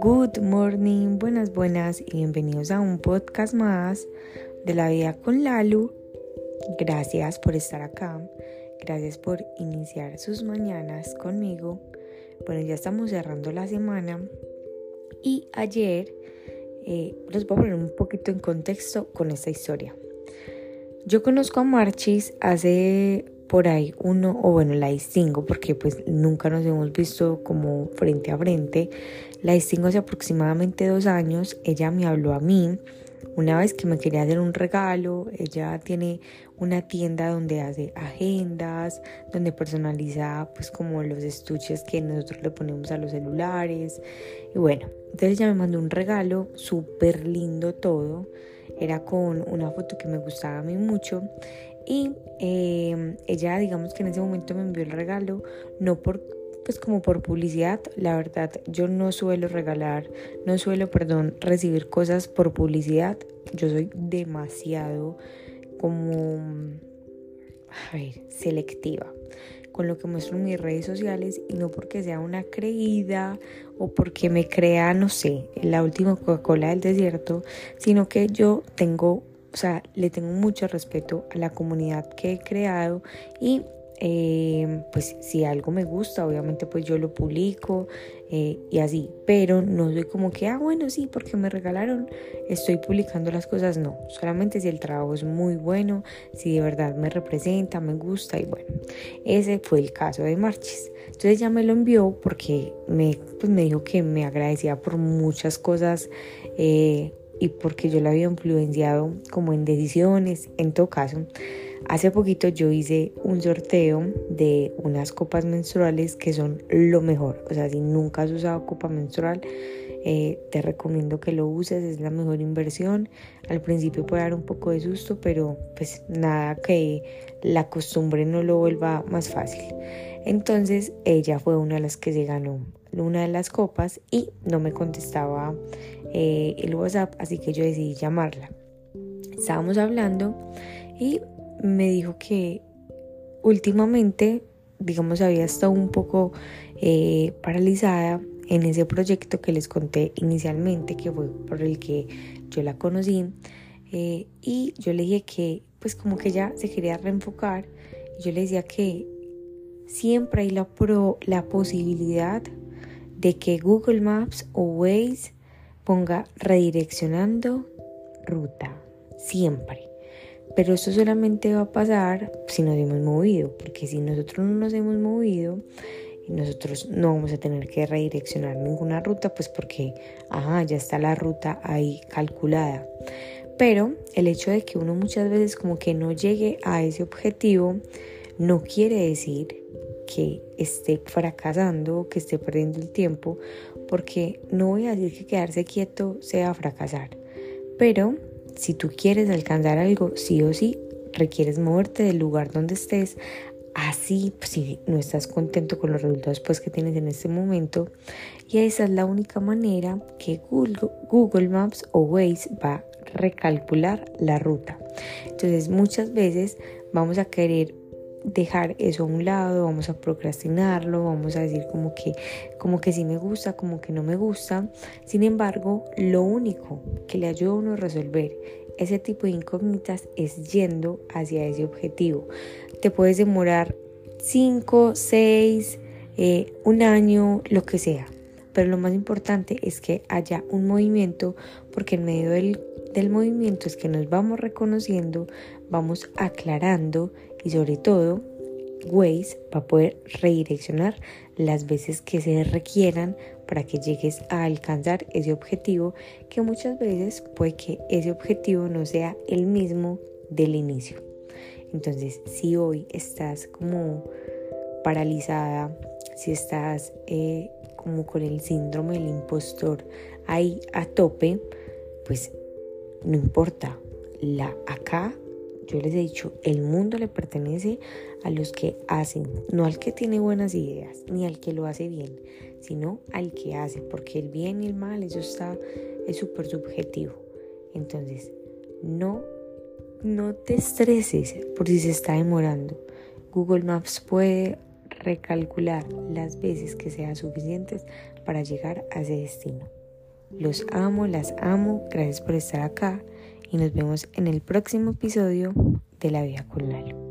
Good morning, buenas, buenas y bienvenidos a un podcast más de la vida con Lalu. Gracias por estar acá, gracias por iniciar sus mañanas conmigo. Bueno, ya estamos cerrando la semana y ayer eh, les voy a poner un poquito en contexto con esta historia. Yo conozco a Marchis hace por ahí uno, o bueno, la distingo porque pues nunca nos hemos visto como frente a frente. La distingo hace aproximadamente dos años. Ella me habló a mí una vez que me quería hacer un regalo. Ella tiene una tienda donde hace agendas, donde personaliza pues como los estuches que nosotros le ponemos a los celulares. Y bueno, entonces ella me mandó un regalo súper lindo todo. Era con una foto que me gustaba a mí mucho y em, ella, digamos que en ese momento me envió el regalo, no por, pues como por publicidad, la verdad, yo no suelo regalar, no suelo, perdón, recibir cosas por publicidad. Yo soy demasiado como, a ver, selectiva con lo que muestro en mis redes sociales y no porque sea una creída o porque me crea, no sé, la última Coca-Cola del desierto, sino que yo tengo o sea, le tengo mucho respeto a la comunidad que he creado y eh, pues si algo me gusta, obviamente pues yo lo publico eh, y así, pero no soy como que, ah, bueno, sí, porque me regalaron, estoy publicando las cosas, no, solamente si el trabajo es muy bueno, si de verdad me representa, me gusta y bueno, ese fue el caso de Marches. Entonces ya me lo envió porque me, pues me dijo que me agradecía por muchas cosas. Eh, y porque yo la había influenciado como en decisiones, en todo caso. Hace poquito yo hice un sorteo de unas copas menstruales que son lo mejor. O sea, si nunca has usado copa menstrual, eh, te recomiendo que lo uses, es la mejor inversión. Al principio puede dar un poco de susto, pero pues nada que la costumbre no lo vuelva más fácil. Entonces ella fue una de las que se ganó una de las copas y no me contestaba eh, el WhatsApp, así que yo decidí llamarla. Estábamos hablando y me dijo que últimamente, digamos, había estado un poco eh, paralizada en ese proyecto que les conté inicialmente, que fue por el que yo la conocí. Eh, y yo le dije que, pues como que ella se quería reenfocar. Yo le decía que siempre hay la, la posibilidad de que Google Maps o Waze ponga redireccionando ruta, siempre. Pero esto solamente va a pasar si nos hemos movido, porque si nosotros no nos hemos movido, nosotros no vamos a tener que redireccionar ninguna ruta, pues porque, ajá, ya está la ruta ahí calculada. Pero el hecho de que uno muchas veces como que no llegue a ese objetivo, no quiere decir que esté fracasando, que esté perdiendo el tiempo, porque no voy a decir que quedarse quieto sea fracasar, pero si tú quieres alcanzar algo, sí o sí, requieres moverte del lugar donde estés, así pues, si no estás contento con los resultados pues, que tienes en este momento, y esa es la única manera que Google, Google Maps o Waze va a recalcular la ruta. Entonces muchas veces vamos a querer dejar eso a un lado, vamos a procrastinarlo, vamos a decir como que, como que sí me gusta, como que no me gusta. Sin embargo, lo único que le ayuda a uno a resolver ese tipo de incógnitas es yendo hacia ese objetivo. Te puedes demorar 5, 6, eh, un año, lo que sea. Pero lo más importante es que haya un movimiento porque en medio del, del movimiento es que nos vamos reconociendo, vamos aclarando y sobre todo Waze va a poder redireccionar las veces que se requieran para que llegues a alcanzar ese objetivo que muchas veces puede que ese objetivo no sea el mismo del inicio. Entonces, si hoy estás como paralizada, si estás eh, como con el síndrome del impostor ahí a tope, pues no importa, la acá yo les he dicho, el mundo le pertenece a los que hacen, no al que tiene buenas ideas, ni al que lo hace bien, sino al que hace, porque el bien y el mal, eso está, es súper subjetivo. Entonces, no, no te estreses por si se está demorando. Google Maps puede recalcular las veces que sean suficientes para llegar a ese destino. Los amo, las amo, gracias por estar acá y nos vemos en el próximo episodio de La Vida Lalo.